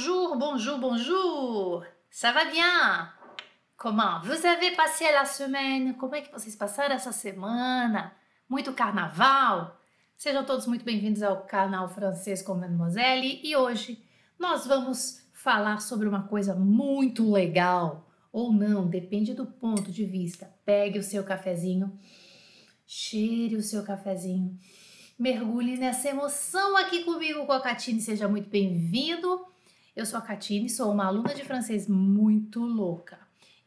Bonjour, bonjour, bonjour. Ça va bien? Comment vous avez passé la semaine? Como é que vocês passaram essa semana? Muito carnaval? Sejam todos muito bem-vindos ao canal Francês com Mademoiselle e hoje nós vamos falar sobre uma coisa muito legal ou não, depende do ponto de vista. Pegue o seu cafezinho, cheire o seu cafezinho, mergulhe nessa emoção aqui comigo com a Catine, seja muito bem-vindo. Eu sou a Catine, sou uma aluna de francês muito louca.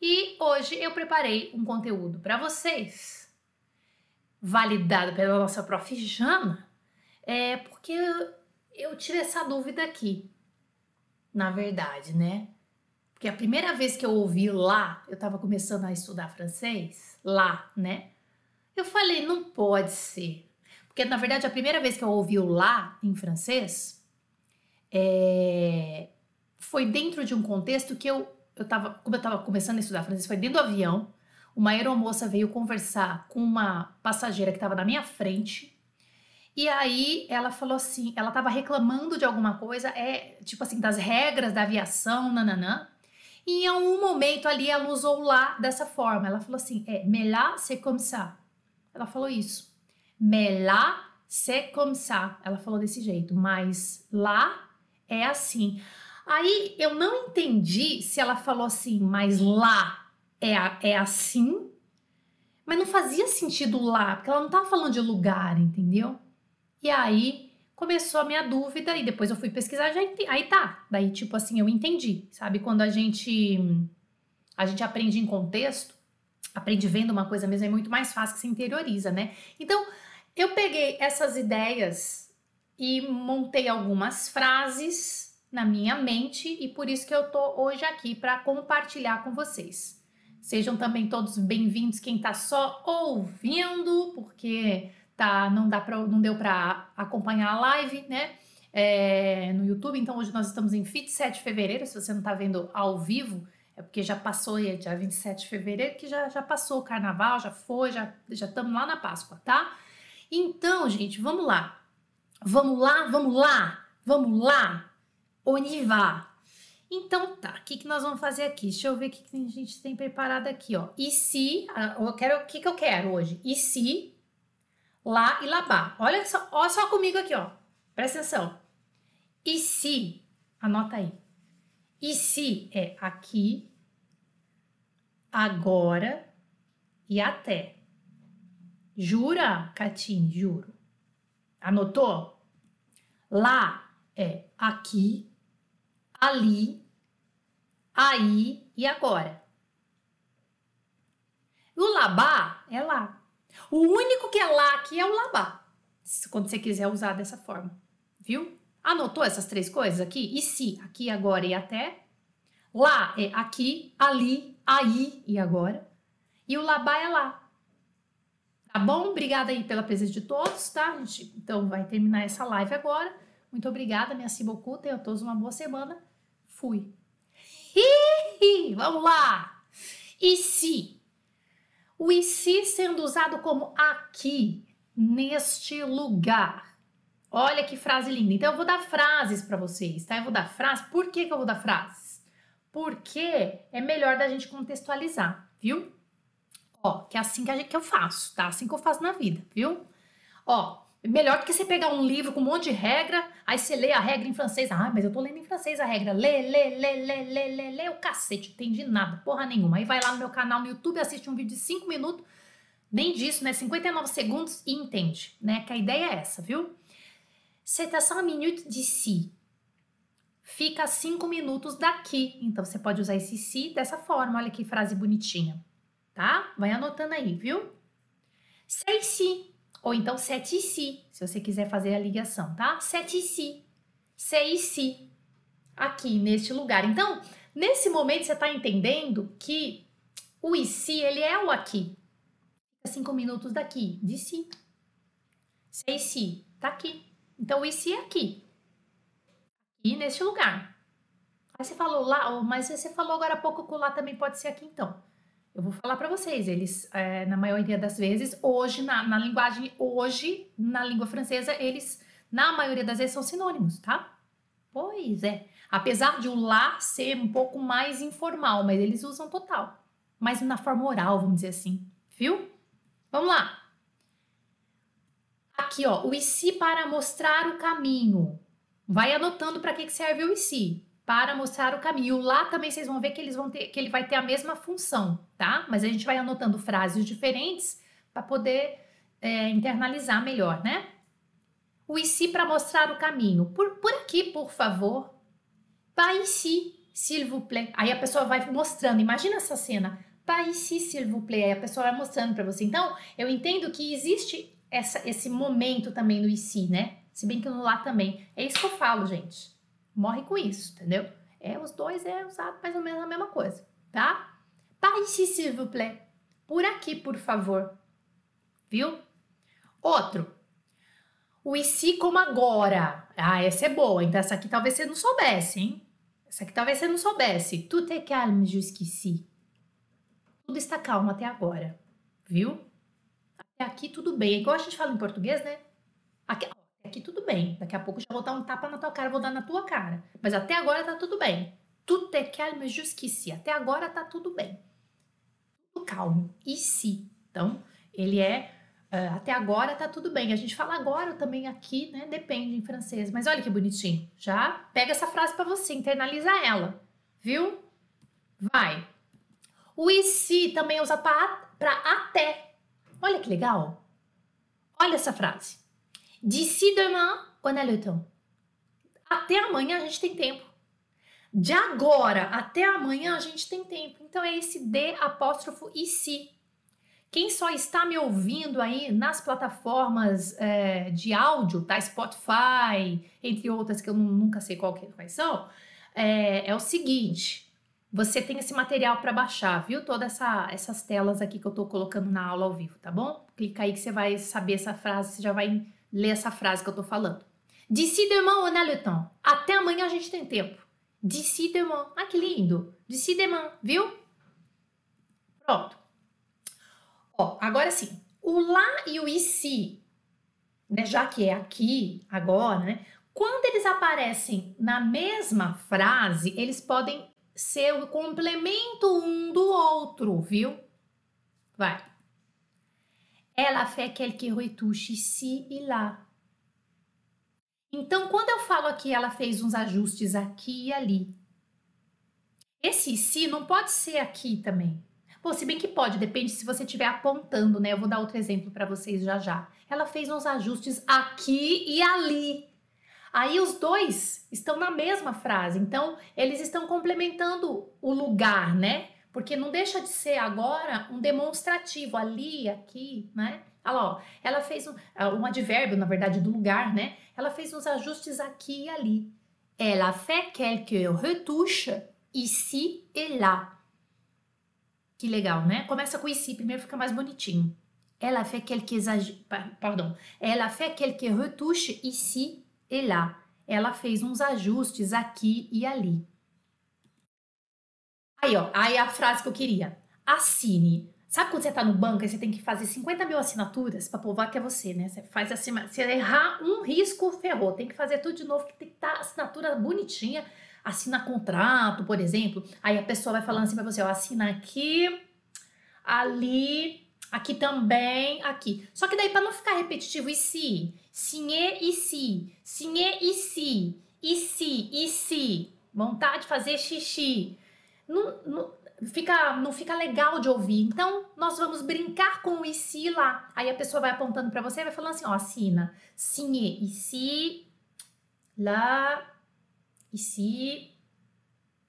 E hoje eu preparei um conteúdo para vocês, validado pela nossa prof. Jana, é porque eu tive essa dúvida aqui, na verdade, né? Porque a primeira vez que eu ouvi lá, eu estava começando a estudar francês, lá, né? Eu falei, não pode ser. Porque, na verdade, a primeira vez que eu ouvi o lá em francês é, foi dentro de um contexto que eu eu tava, como eu estava começando a estudar francês, foi dentro do avião. Uma aeromoça veio conversar com uma passageira que estava na minha frente. E aí ela falou assim, ela estava reclamando de alguma coisa, é tipo assim, das regras da aviação, nananã. E em algum momento ali ela usou lá dessa forma. Ela falou assim, é, mais là c'est comme ça. Ela falou isso. Mais là c'est comme ça. Ela falou desse jeito, mas lá é assim. Aí eu não entendi se ela falou assim, mas lá é, é assim, mas não fazia sentido lá, porque ela não estava falando de lugar, entendeu? E aí começou a minha dúvida e depois eu fui pesquisar, já entendi, aí tá. Daí tipo assim, eu entendi, sabe? Quando a gente a gente aprende em contexto, aprende vendo uma coisa mesmo é muito mais fácil que se interioriza, né? Então, eu peguei essas ideias e montei algumas frases na minha mente e por isso que eu tô hoje aqui para compartilhar com vocês. Sejam também todos bem-vindos quem tá só ouvindo, porque tá não dá para não deu para acompanhar a live, né? É, no YouTube, então hoje nós estamos em 27 de fevereiro, se você não tá vendo ao vivo, é porque já passou é dia 27 de fevereiro, que já, já passou o carnaval, já foi, já estamos lá na Páscoa, tá? Então, gente, vamos lá. Vamos lá, vamos lá, vamos lá. Onivá. Então tá, o que, que nós vamos fazer aqui? Deixa eu ver o que, que a gente tem preparado aqui, ó. E se, eu quero, o que, que eu quero hoje? E se, lá e labá. Olha só, olha só comigo aqui, ó. Presta atenção. E se, anota aí. E se é aqui, agora e até. Jura, Catine? Juro. Anotou? Lá é aqui, ali, aí e agora. O labá é lá. O único que é lá aqui é o labá. Quando você quiser usar dessa forma. Viu? Anotou essas três coisas aqui? E se, aqui, agora e até. Lá é aqui, ali, aí e agora. E o labá é lá. Tá bom? Obrigada aí pela presença de todos, tá? gente, então vai terminar essa live agora. Muito obrigada, minha Cibocu. Tenham todos uma boa semana fui. Ih, vamos lá! E se? O e se sendo usado como aqui, neste lugar. Olha que frase linda. Então eu vou dar frases para vocês, tá? Eu vou dar frases. Por que, que eu vou dar frases? Porque é melhor da gente contextualizar, viu? Ó, que é assim que, gente, que eu faço, tá? Assim que eu faço na vida, viu? Ó, Melhor do que você pegar um livro com um monte de regra, aí você lê a regra em francês. Ah, mas eu tô lendo em francês a regra. Lê, lê, lê, lê, lê, lê, lê, o cacete, entendi nada, porra nenhuma. Aí vai lá no meu canal no YouTube, assiste um vídeo de 5 minutos, nem disso, né? 59 segundos e entende, né? Que a ideia é essa, viu? C'est à 5 minutes d'ici. Fica a 5 minutos daqui. Então você pode usar esse si dessa forma. Olha que frase bonitinha, tá? Vai anotando aí, viu? C'est ici. Ou então sete si, se você quiser fazer a ligação, tá? Sete si, sei si, aqui neste lugar. Então, nesse momento você está entendendo que o e se ele é o aqui. Cinco minutos daqui, de si. Sei si, tá aqui. Então o e se é aqui. Aqui neste lugar. Aí você falou lá, mas você falou agora há pouco que o lá também pode ser aqui então. Eu vou falar para vocês, eles, é, na maioria das vezes, hoje, na, na, linguagem, hoje, na língua francesa, eles, na maioria das vezes, são sinônimos, tá? Pois é. Apesar de o lá ser um pouco mais informal, mas eles usam total. Mais na forma oral, vamos dizer assim. Viu? Vamos lá. Aqui, ó, o IC para mostrar o caminho. Vai anotando para que serve o IC. Para mostrar o caminho. Lá também vocês vão ver que, eles vão ter, que ele vai ter a mesma função, tá? Mas a gente vai anotando frases diferentes para poder é, internalizar melhor, né? O IC para mostrar o caminho. Por, por aqui, por favor. Pas ici, s'il vous plaît. Aí a pessoa vai mostrando. Imagina essa cena. Pas ici, s'il vous plaît. Aí a pessoa vai mostrando para você. Então, eu entendo que existe essa, esse momento também no IC, né? Se bem que no lá também. É isso que eu falo, gente. Morre com isso, entendeu? É, os dois é usado mais ou menos a mesma coisa, tá? Par ici, s'il vous plaît. Por aqui, por favor. Viu? Outro. O IC como agora. Ah, essa é boa. Então, essa aqui talvez você não soubesse, hein? Essa aqui talvez você não soubesse. Tout est calme jusqu'ici. Tudo está calmo até agora. Viu? Até aqui tudo bem. É igual a gente fala em português, né? Aqui, aqui tudo bem. Daqui a pouco já vou dar um tapa na tua cara, vou dar na tua cara. Mas até agora tá tudo bem. Tout est calme jusqu'ici. Até agora tá tudo bem. Tudo calmo. Ici. Então, ele é uh, até agora tá tudo bem. A gente fala agora também aqui, né? Depende em francês. Mas olha que bonitinho. Já pega essa frase para você, internaliza ela. Viu? Vai. O ici também é usa para até. Olha que legal. Olha essa frase. D'ici demain, on a le temps. Até amanhã a gente tem tempo. De agora até amanhã a gente tem tempo. Então é esse D apóstrofo e si. Quem só está me ouvindo aí nas plataformas é, de áudio, tá? Spotify, entre outras que eu nunca sei qual que, quais são, é, é o seguinte: você tem esse material para baixar, viu? Todas essa, essas telas aqui que eu estou colocando na aula ao vivo, tá bom? Clica aí que você vai saber essa frase, você já vai ler essa frase que eu estou falando. D'ici demain, on a le temps. Até amanhã a gente tem tempo. D'ici demain. Ah, que lindo. D'ici demain, viu? Pronto. Ó, agora sim. O lá e o ici, né, já que é aqui, agora, né? Quando eles aparecem na mesma frase, eles podem ser o complemento um do outro, viu? Vai. Ela fait quelques retouches ici e lá. Então, quando eu falo aqui, ela fez uns ajustes aqui e ali. Esse si não pode ser aqui também. Bom, se bem que pode, depende se você estiver apontando, né? Eu vou dar outro exemplo para vocês já já. Ela fez uns ajustes aqui e ali. Aí os dois estão na mesma frase, então eles estão complementando o lugar, né? Porque não deixa de ser agora um demonstrativo ali, aqui, né? Olha lá, ó, ela fez um, ah, um advérbio, na verdade, do lugar, né? Ela fez uns ajustes aqui e ali. Ela fait quelques retouches ici et là. Que legal, né? Começa com ici, primeiro fica mais bonitinho. Ela fait quelques pardon. Ela fait quelques retouches ici e lá. Ela fez uns ajustes aqui e ali. Aí, ó, aí a frase que eu queria. Assine. Sabe quando você tá no banco e você tem que fazer 50 mil assinaturas para provar que é você, né? Você faz assim, se errar um risco, ferrou. Tem que fazer tudo de novo, tem que estar tá assinatura bonitinha. Assina contrato, por exemplo. Aí a pessoa vai falando assim para você, ó, assina aqui, ali, aqui também, aqui. Só que daí para não ficar repetitivo, e se? Signé ici, signé ici, ici, ici. Vontade de fazer xixi. Não, não, fica, não fica legal de ouvir. Então, nós vamos brincar com o ici lá. Aí a pessoa vai apontando para você e vai falando assim, ó, assina. Signé ici, lá, ici,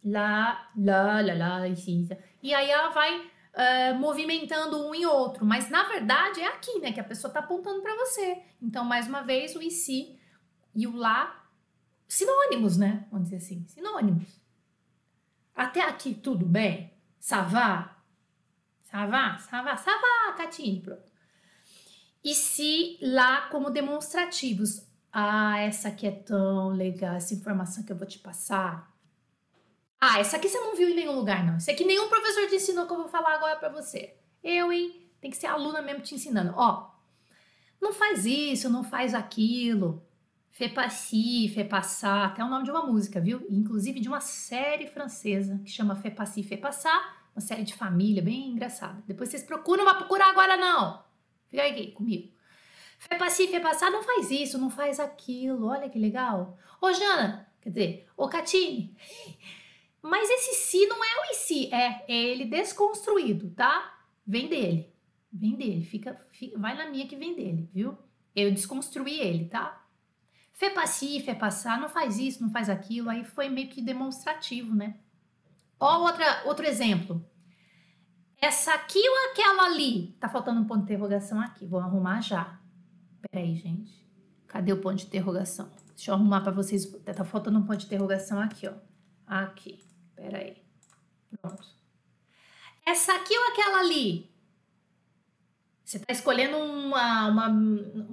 lá, lá, lá, lá, ici. E aí ela vai uh, movimentando um e outro, mas na verdade é aqui, né, que a pessoa está apontando para você. Então, mais uma vez, o e si e o lá, sinônimos, né? Vamos dizer assim, sinônimos. Até aqui tudo bem? Savá? Savá? Savá? Savá, Catine, pronto. E se lá como demonstrativos. Ah, essa aqui é tão legal, essa informação que eu vou te passar ah, essa aqui você não viu em nenhum lugar, não. Isso aqui nenhum professor te ensinou que eu vou falar agora para você. Eu, hein? Tem que ser aluna mesmo te ensinando. Ó, não faz isso, não faz aquilo. Fais passar, até o nome de uma música, viu? Inclusive de uma série francesa que chama fais passar, uma série de família bem engraçada. Depois vocês procuram, não vai procurar agora não. Fica aqui comigo. Fais passar, não faz isso, não faz aquilo. Olha que legal. Ô Jana, quer dizer, ô Catine, mas esse si não é o e si, é, é ele desconstruído, tá? Vem dele, vem dele, fica, fica, vai na minha que vem dele, viu? Eu desconstruí ele, tá? Fê passi, fê passar, não faz isso, não faz aquilo, aí foi meio que demonstrativo, né? Ó, outra, outro exemplo. Essa aqui ou aquela ali? Tá faltando um ponto de interrogação aqui, vou arrumar já. Peraí, gente. Cadê o ponto de interrogação? Deixa eu arrumar para vocês. Tá faltando um ponto de interrogação aqui, ó. Aqui. Peraí. Pronto. Essa aqui ou aquela ali? Você tá escolhendo uma, uma um,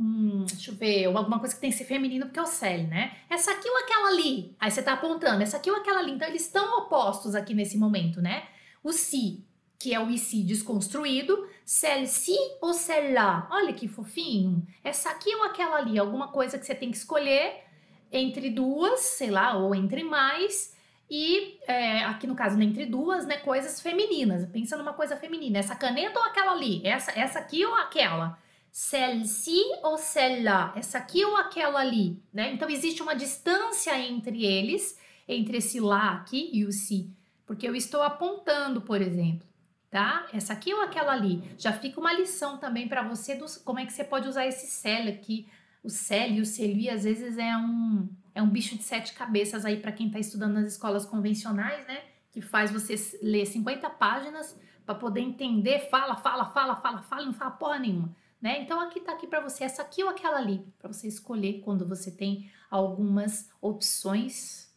deixa eu ver, alguma coisa que tem que ser feminino porque é o Celi, né? Essa aqui ou aquela ali? Aí você tá apontando, essa aqui ou aquela ali. Então eles estão opostos aqui nesse momento, né? O si, que é o si desconstruído, celle-ci ou celle-là. Olha que fofinho. Essa aqui ou aquela ali, alguma coisa que você tem que escolher entre duas, sei lá, ou entre mais e é, aqui no caso, entre duas, né, coisas femininas. Pensa numa coisa feminina. Essa caneta ou aquela ali? Essa, essa aqui ou aquela? Celle-ci ou celle-là? Essa aqui ou aquela ali? Né? Então existe uma distância entre eles, entre esse lá aqui e o si. Porque eu estou apontando, por exemplo, tá? Essa aqui ou aquela ali? Já fica uma lição também para você dos, como é que você pode usar esse celle aqui. O celle e o celui às vezes é um é um bicho de sete cabeças aí para quem está estudando nas escolas convencionais, né? Que faz você ler 50 páginas para poder entender, fala, fala, fala, fala, fala, não fala porra nenhuma, né? Então aqui tá aqui para você essa aqui ou aquela ali, para você escolher quando você tem algumas opções.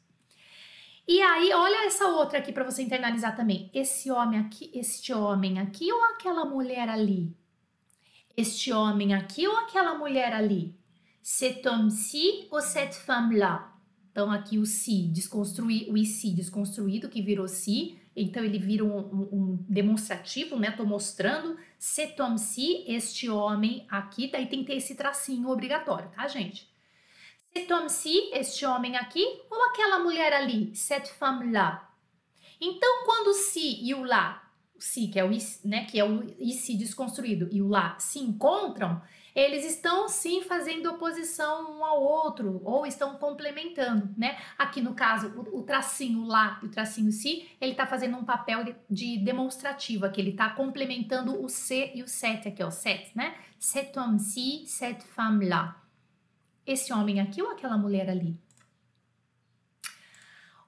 E aí, olha essa outra aqui para você internalizar também. Esse homem aqui, este homem aqui ou aquela mulher ali? Este homem aqui ou aquela mulher ali? cet homme-ci ou cette femme-là. Então, aqui o si, desconstruir, o si desconstruído, que virou si. Então, ele vira um, um, um demonstrativo, né? Tô mostrando cet homme-ci, este homem aqui. Daí tem que ter esse tracinho obrigatório, tá, gente? Cet homme-ci, este homem aqui, ou aquela mulher ali, cette femme-là. Então, quando o si e o lá, o si, que é o, né, que é o si desconstruído, e o lá se encontram, eles estão sim fazendo oposição um ao outro ou estão complementando, né? Aqui no caso, o, tracinho lá e o tracinho si, ele está fazendo um papel de, de demonstrativo aqui, ele está complementando o C e o set aqui, ó, set, né? Cet homme-ci, cette femme-là. Esse homem aqui ou aquela mulher ali?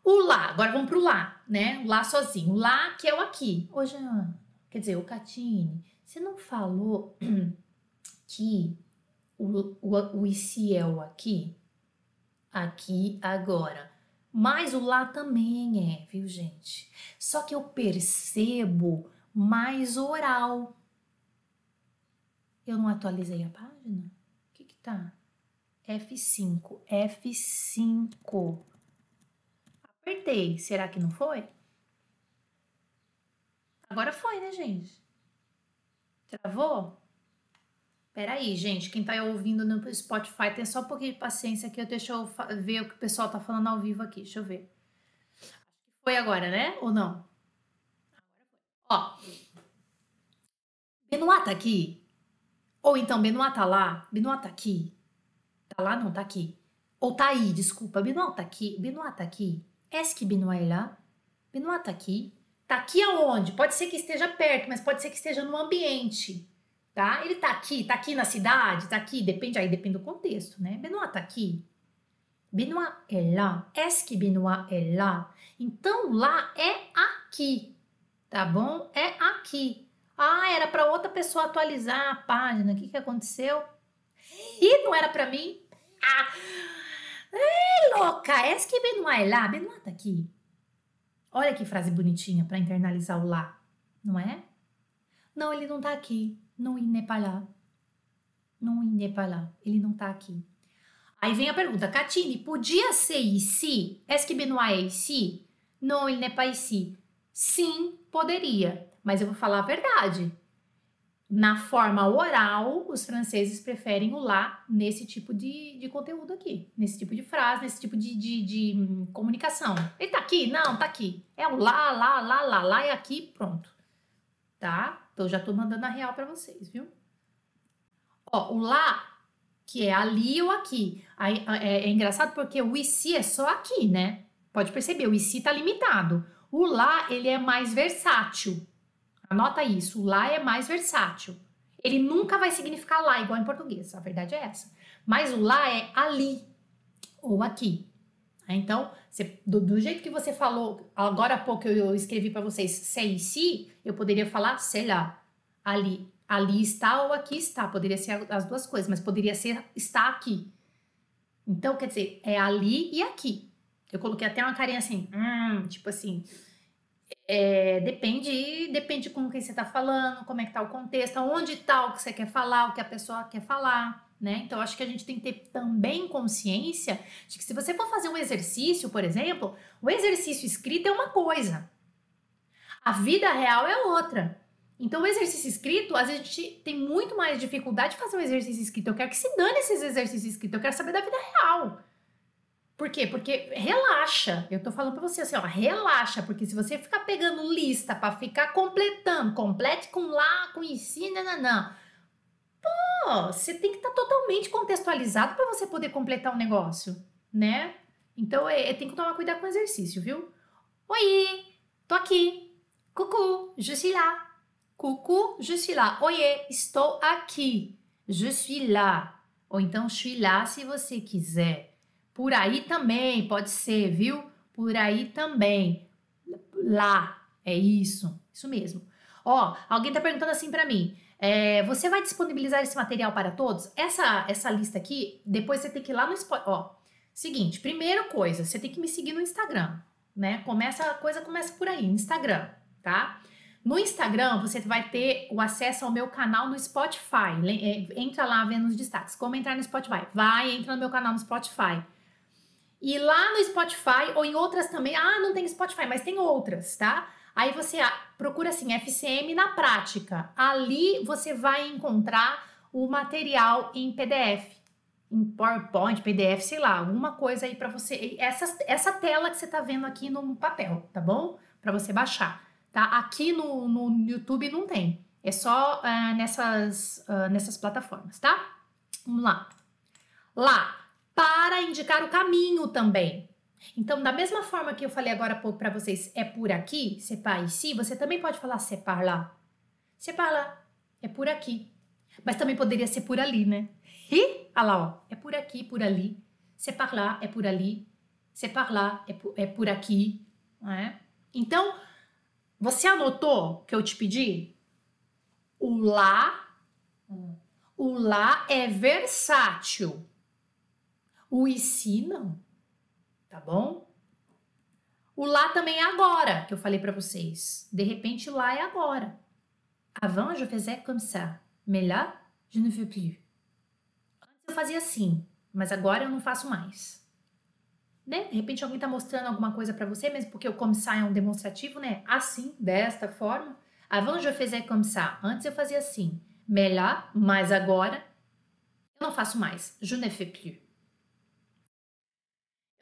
O lá, agora vamos pro lá, né? Lá sozinho. Lá que é o aqui. Ô, Jean, quer dizer, o Catine, você não falou aqui, o, o, o ICL aqui, aqui, agora. Mas o lá também é, viu, gente? Só que eu percebo mais oral. Eu não atualizei a página? O que que tá? F5, F5. Apertei. Será que não foi? Agora foi, né, gente? Travou? Peraí, gente, quem tá ouvindo no Spotify, tem só um pouquinho de paciência aqui, deixa eu ver o que o pessoal tá falando ao vivo aqui, deixa eu ver. Foi agora, né? Ou não? Ó, Benoit tá aqui? Ou então, Benoit tá lá? Benoit tá aqui? Tá lá? Não, tá aqui. Ou tá aí, desculpa. Benoit tá aqui? Benoit tá aqui? Est-ce que Benoit est là? Benoit tá aqui? Tá aqui aonde? Pode ser que esteja perto, mas pode ser que esteja no ambiente tá? Ele tá aqui, tá aqui na cidade, tá aqui, depende aí, depende do contexto, né? Benoit tá aqui. Benoit é lá. Est-ce que Benoit é lá? Então lá é aqui, tá bom? É aqui. Ah, era para outra pessoa atualizar a página. O que que aconteceu? E não era para mim? Ah! É louca! Est-ce que Benoit é lá? Benoit tá aqui. Olha que frase bonitinha para internalizar o lá, não é? Não, ele não tá aqui. Não, il n'est pas. Não, il n'est pas. Ele não tá aqui. Aí vem a pergunta, Catine, podia ser ici? Est-ce que Benoît é ici? Não, il n'est pas ici. Sim, poderia. Mas eu vou falar a verdade. na forma oral, os franceses preferem o lá nesse tipo de, de conteúdo aqui, nesse tipo de frase, nesse tipo de, de, de hum, comunicação. Ele tá aqui? Não, tá aqui. É o lá, lá, lá, lá, lá e aqui, pronto. Tá? Então já tô mandando a real para vocês, viu? Ó, o lá, que é ali ou aqui. Aí, é, é engraçado porque o ici é só aqui, né? Pode perceber, o ici tá limitado. O lá, ele é mais versátil. Anota isso, lá é mais versátil. Ele nunca vai significar lá, igual em português, a verdade é essa. Mas o lá é ali ou aqui. Então, você, do, do, jeito que você falou, agora há pouco eu, eu escrevi para vocês sei se, eu poderia falar sei lá, ali. Ali está ou aqui está. Poderia ser as duas coisas, mas poderia ser está aqui. Então, quer dizer, é ali e aqui. Eu coloquei até uma carinha assim, hum, tipo assim, é, depende, depende com quem você está falando, como é que tá o contexto, onde está o que você quer falar, o que a pessoa quer falar, né? Então, acho que a gente tem que ter também consciência de que se você for fazer um exercício, por exemplo, o exercício escrito é uma coisa, a vida real é outra. Então, o exercício escrito, às vezes a gente tem muito mais dificuldade de fazer um exercício escrito. Eu quero que se dane esses exercícios escritos, eu quero saber da vida real. Por quê? Porque relaxa. Eu tô falando pra você assim, ó, relaxa, porque se você ficar pegando lista para ficar completando, complete com lá, com ensina, não, não. Você tem que estar tá totalmente contextualizado para você poder completar um negócio, né? Então, é, é, tem que tomar cuidado com o exercício, viu? Oi, tô aqui. Coucou, je suis là. Coucou, je suis là. Oiê, estou aqui. Je suis là. Ou então, je suis là se você quiser. Por aí também pode ser, viu? Por aí também. Lá, é isso, isso mesmo. Ó, alguém tá perguntando assim para mim. É, você vai disponibilizar esse material para todos? Essa essa lista aqui, depois você tem que ir lá no Spotify. Ó, seguinte, primeira coisa, você tem que me seguir no Instagram, né? Começa a coisa começa por aí, Instagram, tá? No Instagram, você vai ter o acesso ao meu canal no Spotify. É, entra lá vendo os destaques. Como entrar no Spotify? Vai, entra no meu canal no Spotify. E lá no Spotify ou em outras também, ah, não tem Spotify, mas tem outras, tá? Aí você procura assim, FCM na prática. Ali você vai encontrar o material em PDF, em PowerPoint, PDF, sei lá, alguma coisa aí para você. Essa, essa tela que você tá vendo aqui no papel, tá bom? Para você baixar, tá? Aqui no, no YouTube não tem. É só uh, nessas, uh, nessas plataformas, tá? Vamos lá. Lá, para indicar o caminho também. Então, da mesma forma que eu falei agora há pouco para vocês, é por aqui, c'est par ici, você também pode falar c'est par là. C'est par là, é por aqui. Mas também poderia ser por ali, né? E, olha lá, ó, é por aqui, por ali. C'est par là, é por ali. C'est par là, é por, é por aqui. É? Então, você anotou que eu te pedi? O lá, o lá é versátil. O e se não, tá bom? O lá também é agora, que eu falei para vocês. De repente, lá é agora. Avant, je faisais comme ça. Mais là, je ne veux plus. Antes eu fazia assim, mas agora eu não faço mais. Né? De repente alguém está mostrando alguma coisa para você, mesmo porque o comme ça é um demonstrativo, né? Assim, desta forma. Avant, je faisais comme ça. Antes eu fazia assim. Mais là, mas agora eu não faço mais. Je ne fais plus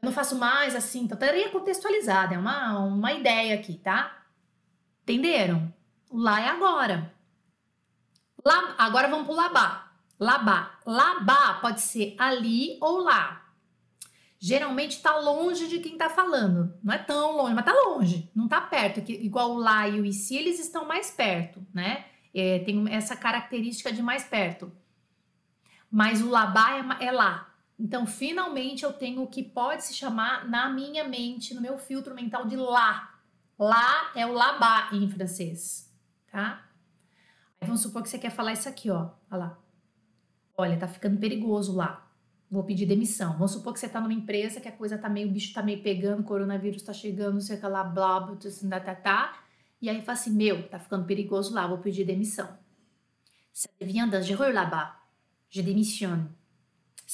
não faço mais assim, então estaria contextualizada, é uma, uma ideia aqui, tá? Entenderam? Lá é agora. Lá, agora vamos pro labá. Labá. Labá pode ser ali ou lá. Geralmente tá longe de quem tá falando. Não é tão longe, mas tá longe. Não tá perto. Que, igual o lá e o se, eles estão mais perto, né? É, tem essa característica de mais perto. Mas o labá é, é lá. Então, finalmente eu tenho o que pode se chamar na minha mente, no meu filtro mental de lá. Lá é o là em francês, tá? Aí vamos supor que você quer falar isso aqui, ó. Olha lá. Olha, tá ficando perigoso lá. Vou pedir demissão. Vamos supor que você tá numa empresa que a coisa tá meio, o bicho tá meio pegando, o coronavírus tá chegando, não sei o que lá, blá, blá, blá, tá, tá. E aí fala assim, meu, tá ficando perigoso lá, vou pedir demissão. Ça devient dangereux là-bas. Je démissionne.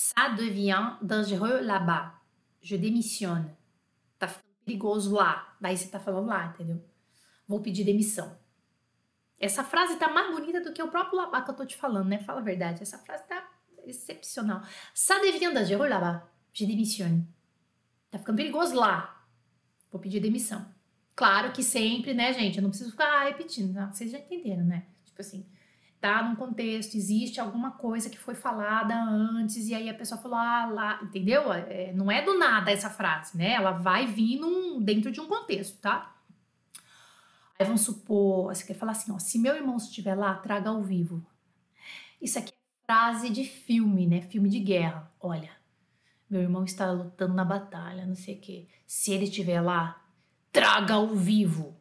Ça devient dangereux là-bas. Je démissionne. Tá ficando perigoso lá. Daí você tá falando lá, entendeu? Vou pedir demissão. Essa frase tá mais bonita do que o próprio labá que eu tô te falando, né? Fala a verdade. Essa frase tá excepcional. Ça devient dangereux là-bas. Je démissionne. Tá ficando perigoso lá. Vou pedir demissão. Claro que sempre, né, gente? Eu não preciso ficar repetindo. Não, vocês já entenderam, né? Tipo assim, tá num contexto, existe alguma coisa que foi falada antes e aí a pessoa falou, ah, lá, entendeu? É, não é do nada essa frase, né? Ela vai vir num, dentro de um contexto, tá? Aí vamos supor, você quer falar assim, ó, se meu irmão estiver lá, traga ao vivo. Isso aqui é frase de filme, né? Filme de guerra. Olha, meu irmão está lutando na batalha, não sei o quê. Se ele estiver lá, traga ao vivo.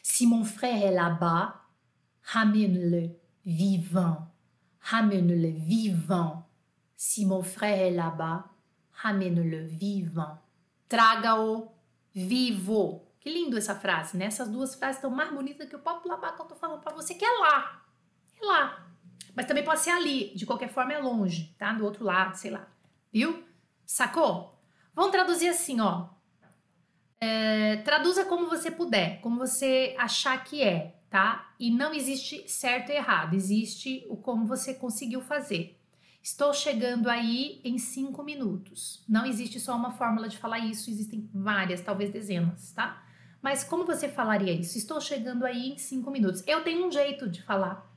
Si mon frère est là-bas, ramène-le vivant. Ramène-le vivant. Si mon frère est là-bas, ramène-le vivant. Traga-o vivo. Que lindo essa frase, né? Essas duas frases estão mais bonitas que o próprio labá que eu tô falando para você, que é lá. É lá. Mas também pode ser ali. De qualquer forma, é longe, tá? Do outro lado, sei lá. Viu? Sacou? Vamos traduzir assim, ó. É, traduza como você puder, como você achar que é, tá? E não existe certo e errado, existe o como você conseguiu fazer. Estou chegando aí em cinco minutos. Não existe só uma fórmula de falar isso, existem várias, talvez dezenas, tá? Mas como você falaria isso? Estou chegando aí em cinco minutos. Eu tenho um jeito de falar.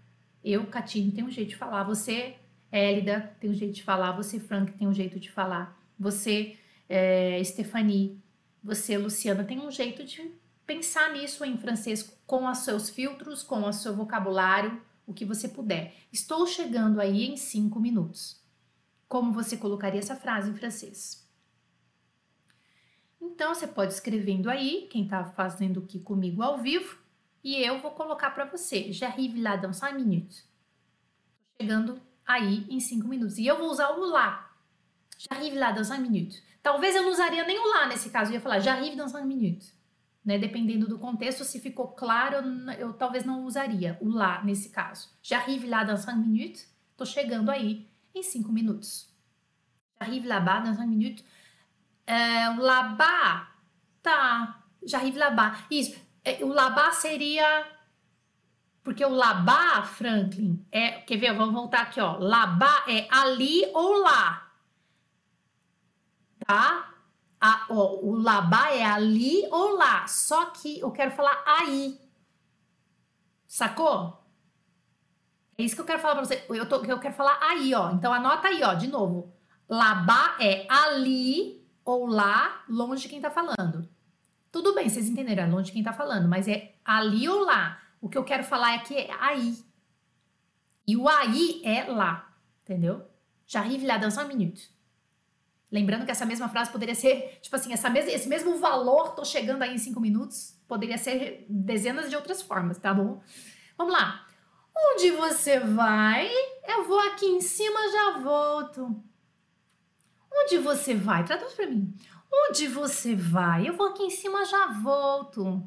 Eu, Catine, tenho um jeito de falar. Você, Hélida, tem um jeito de falar. Você, Frank, tem um jeito de falar. Você, é, Stephanie, você, Luciana, tem um jeito de pensar nisso em francês com os seus filtros, com o seu vocabulário, o que você puder. Estou chegando aí em cinco minutos. Como você colocaria essa frase em francês? Então, você pode escrevendo aí, quem está fazendo aqui comigo ao vivo, e eu vou colocar para você. J'arrive là dans 5 minutes. Chegando aí em 5 minutos. E eu vou usar o lá. J'arrive là dans 5 minutes. Talvez eu não usaria nem o lá nesse caso. Eu ia falar j'arrive dans 5 minutes. Né? Dependendo do contexto, se ficou claro, eu, talvez não usaria o lá nesse caso. J'arrive là dans 5 minutes. Estou chegando aí em 5 minutos. J'arrive là-bas dans 5 minutes. É, o labá, tá, já arrive labá. Isso, é, o labá seria. Porque o labá, Franklin, é. Quer ver? Vamos voltar aqui, ó. Labá é ali ou lá. Tá? A, ó, o labá é ali ou lá. Só que eu quero falar aí. Sacou? É isso que eu quero falar pra você. Eu, tô, eu quero falar aí, ó. Então anota aí, ó, de novo. Labá é ali ou lá, longe de quem tá falando. Tudo bem, vocês entenderam, é longe de quem tá falando, mas é ali ou lá. O que eu quero falar é que é aí. E o aí é lá, entendeu? J'arrive là dans un minute. Lembrando que essa mesma frase poderia ser, tipo assim, essa mes esse mesmo valor, tô chegando aí em cinco minutos, poderia ser dezenas de outras formas, tá bom? Vamos lá. Onde você vai? Eu vou aqui em cima, já volto. Onde você vai? Traduz para mim. Onde você vai? Eu vou aqui em cima, já volto.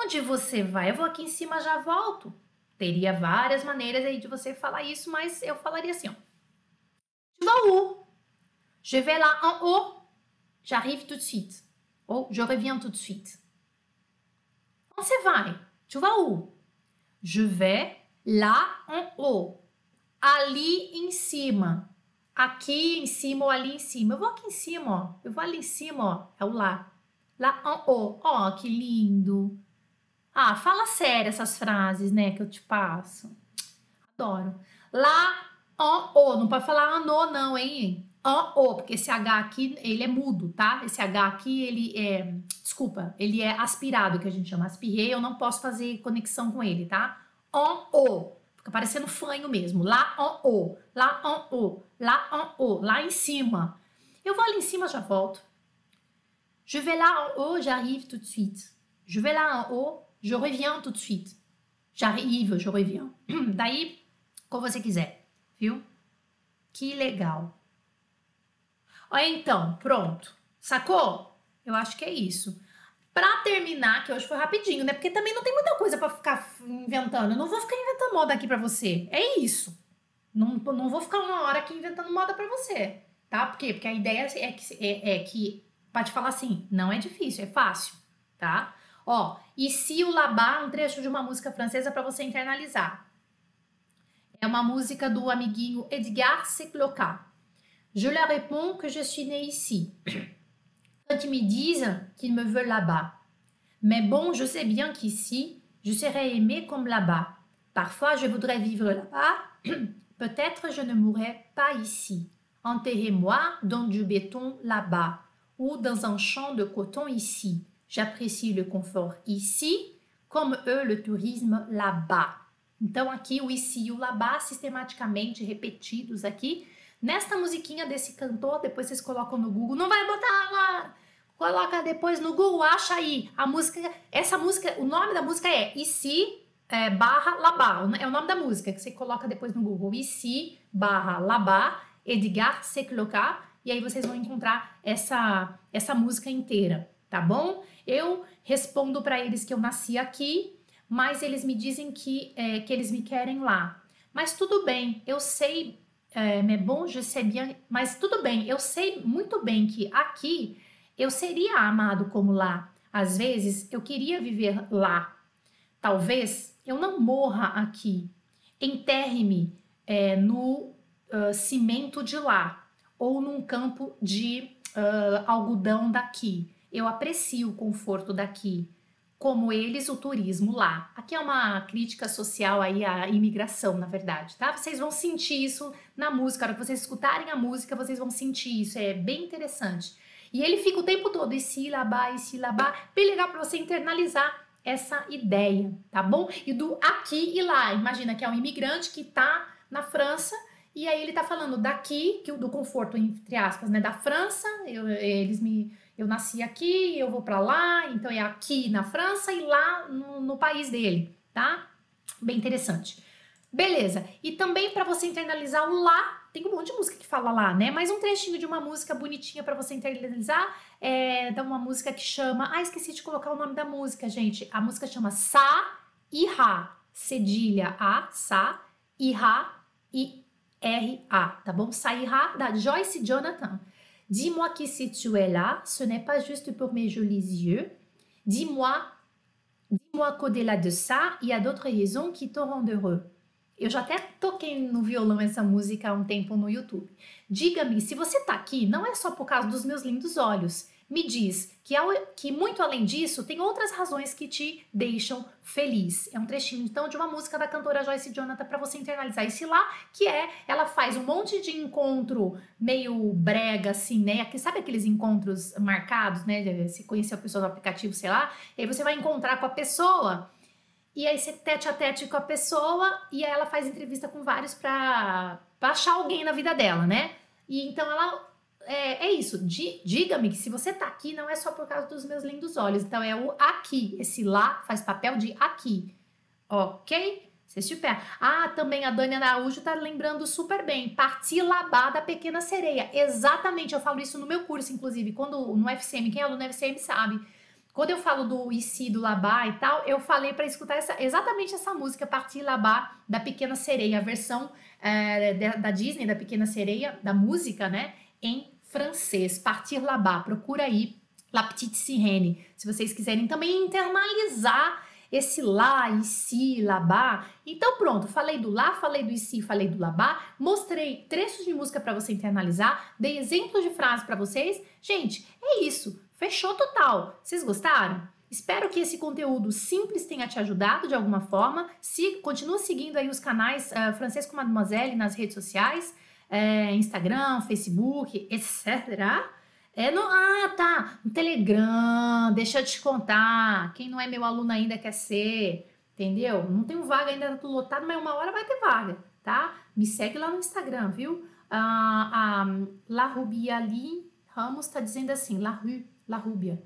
Onde você vai? Eu vou aqui em cima, já volto. Teria várias maneiras aí de você falar isso, mas eu falaria assim, ó. Vas où? Je vais là en haut. J'arrive tout de suite. Ou je reviens tout de suite. Onde você vai? Tu vas où? Je vais lá en haut. Ali em cima aqui em cima ou ali em cima. Eu vou aqui em cima, ó. Eu vou ali em cima, ó. É o lá. Lá en haut. Ó, que lindo. Ah, fala sério essas frases, né, que eu te passo. Adoro. Lá en haut. Não pode falar ano, não, hein? En haut, porque esse H aqui, ele é mudo, tá? Esse H aqui, ele é... Desculpa, ele é aspirado, que a gente chama. Aspirei, eu não posso fazer conexão com ele, tá? En haut. Fica parecendo fanho mesmo. Lá en haut, lá en haut, lá en haut, lá em cima. Eu vou ali em cima, já volto. Je vais là en haut, j'arrive tout de suite. Je vais là en haut, je reviens tout de suite. J'arrive, je reviens. Daí, como você quiser, viu? Que legal. Olha então, pronto. Sacou? Eu acho que é isso. Pra terminar, que hoje foi rapidinho, né? Porque também não tem muita coisa para ficar inventando. Eu não vou ficar inventando moda aqui para você. É isso. Não, não vou ficar uma hora aqui inventando moda para você. Tá? Por quê? Porque a ideia é que, é, é que, pra te falar assim, não é difícil, é fácil. Tá? Ó, Ici o là-bas, um trecho de uma música francesa para você internalizar. É uma música do amiguinho Edgar Secloca. Je leur réponds que je suis né ici. Quand ils me disent qu'ils me veulent là-bas. Mais bon, je sais bien qu'ici, je serai aimé comme là-bas. Parfois, je voudrais vivre là-bas. Peut-être je ne mourrai pas ici. Enterrez-moi dans du béton là-bas ou dans un champ de coton ici. J'apprécie le confort ici, comme eux le tourisme là-bas. Então, aqui o ici e o là-bas sistematicamente repetidos aqui. Nesta musiquinha desse cantor, depois vocês colocam no Google. Não vai botar agora! Coloca depois no Google, acha aí a música. Essa música, o nome da música é Ici é, barra Labá. É o nome da música que você coloca depois no Google. Ici barra Labá, Edgar Secloca. E aí vocês vão encontrar essa, essa música inteira, tá bom? Eu respondo para eles que eu nasci aqui, mas eles me dizem que, é, que eles me querem lá. Mas tudo bem, eu sei, é, mais bon, je sais bien, mas tudo bem, eu sei muito bem que aqui eu seria amado como lá. Às vezes eu queria viver lá. Talvez eu não morra aqui. Enterre-me é, no uh, cimento de lá ou num campo de uh, algodão daqui. Eu aprecio o conforto daqui, como eles o turismo lá. Aqui é uma crítica social aí à imigração, na verdade, tá? Vocês vão sentir isso na música, na hora que vocês escutarem a música, vocês vão sentir isso, é bem interessante. E ele fica o tempo todo, e sílaba, e sílaba, bem legal para você internalizar essa ideia, tá bom? E do aqui e lá. Imagina que é um imigrante que tá na França e aí ele tá falando daqui, que do conforto entre aspas, né, da França. Eu, eles me eu nasci aqui, eu vou para lá, então é aqui na França e lá no, no país dele, tá? Bem interessante. Beleza. E também para você internalizar o lá tem um monte de música que fala lá, né? Mas um trechinho de uma música bonitinha para você internalizar é da uma música que chama. Ah, esqueci de colocar o nome da música, gente. A música chama Sa e Ra. Cedilha A, Sa e Ra e R-A, tá bom? Sa e Ra da Joyce Jonathan. Dis-moi que si tu es là, ce n'est pas juste pour mes jolis yeux. Dis-moi, dis-moi qu'au-delà de ça, il y a d'autres raisons qui te rendent heureux. Eu já até toquei no violão essa música há um tempo no YouTube. Diga-me, se você está aqui, não é só por causa dos meus lindos olhos. Me diz que, ao, que muito além disso, tem outras razões que te deixam feliz. É um trechinho, então, de uma música da cantora Joyce Jonathan para você internalizar esse lá, que é, ela faz um monte de encontro meio brega, assim, né? Que, sabe aqueles encontros marcados, né? Se conhecer a pessoa no aplicativo, sei lá, e aí você vai encontrar com a pessoa e aí você tete a tete com a pessoa e aí ela faz entrevista com vários pra, pra achar alguém na vida dela, né? E então ela. É, é isso. Diga-me que se você tá aqui, não é só por causa dos meus lindos olhos. Então é o aqui. Esse lá faz papel de aqui. Ok? Você super. Ah, também a Dani Araújo tá lembrando super bem. Partir labá da pequena sereia. Exatamente, eu falo isso no meu curso, inclusive. Quando no FCM, quem é aluno no FCM sabe quando eu falo do IC, do Labá e tal, eu falei para escutar essa, exatamente essa música, Partir Labá, da Pequena Sereia, a versão é, da, da, Disney, da Pequena Sereia, da música, né, em francês. Partir Labá, procura aí, La Petite Sirene, se vocês quiserem também internalizar esse lá, IC, labá. Então pronto, falei do lá, falei do IC, falei do labá, mostrei trechos de música para você internalizar, dei exemplos de frases para vocês. Gente, é isso. Fechou total. Vocês gostaram? Espero que esse conteúdo simples tenha te ajudado de alguma forma. Se continua seguindo aí os canais uh, Francesco Mademoiselle nas redes sociais, uh, Instagram, Facebook, etc. É no, ah, tá. No Telegram, deixa eu te contar. Quem não é meu aluno ainda quer ser, entendeu? Não tenho vaga ainda, tá lotado, mas uma hora vai ter vaga, tá? Me segue lá no Instagram, viu? Ah, a La Rubiali Ramos está dizendo assim, La Rue La Rubia.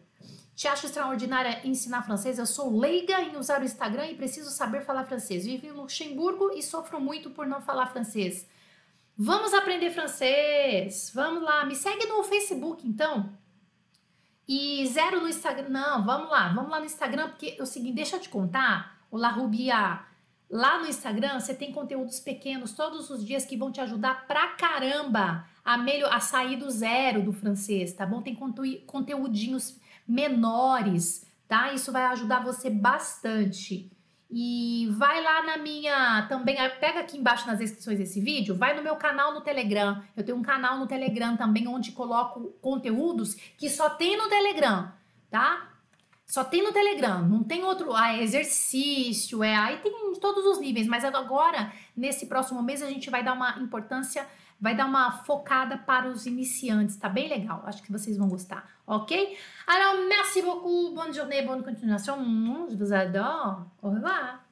Te acho extraordinária ensinar francês? Eu sou leiga em usar o Instagram e preciso saber falar francês. Vivo em Luxemburgo e sofro muito por não falar francês. Vamos aprender francês! Vamos lá, me segue no Facebook então. E zero no Instagram. Não, vamos lá, vamos lá no Instagram, porque é o seguinte, deixa eu te contar, o La Rubia. Lá no Instagram você tem conteúdos pequenos todos os dias que vão te ajudar pra caramba a, melhor, a sair do zero do francês, tá bom? Tem conteúdinhos menores, tá? tá? Isso vai ajudar você bastante. E vai lá na minha também, pega aqui embaixo nas descrições desse vídeo, vai no meu canal no Telegram. Eu tenho um canal no Telegram também onde coloco conteúdos que só tem no Telegram, tá? Só tem no Telegram, não tem outro, ah, é exercício, é, aí tem em todos os níveis, mas agora, nesse próximo mês, a gente vai dar uma importância, vai dar uma focada para os iniciantes, tá bem legal, acho que vocês vão gostar, ok? Alors, merci beaucoup, bonne journée, bonne continuation, je vous adore, au revoir!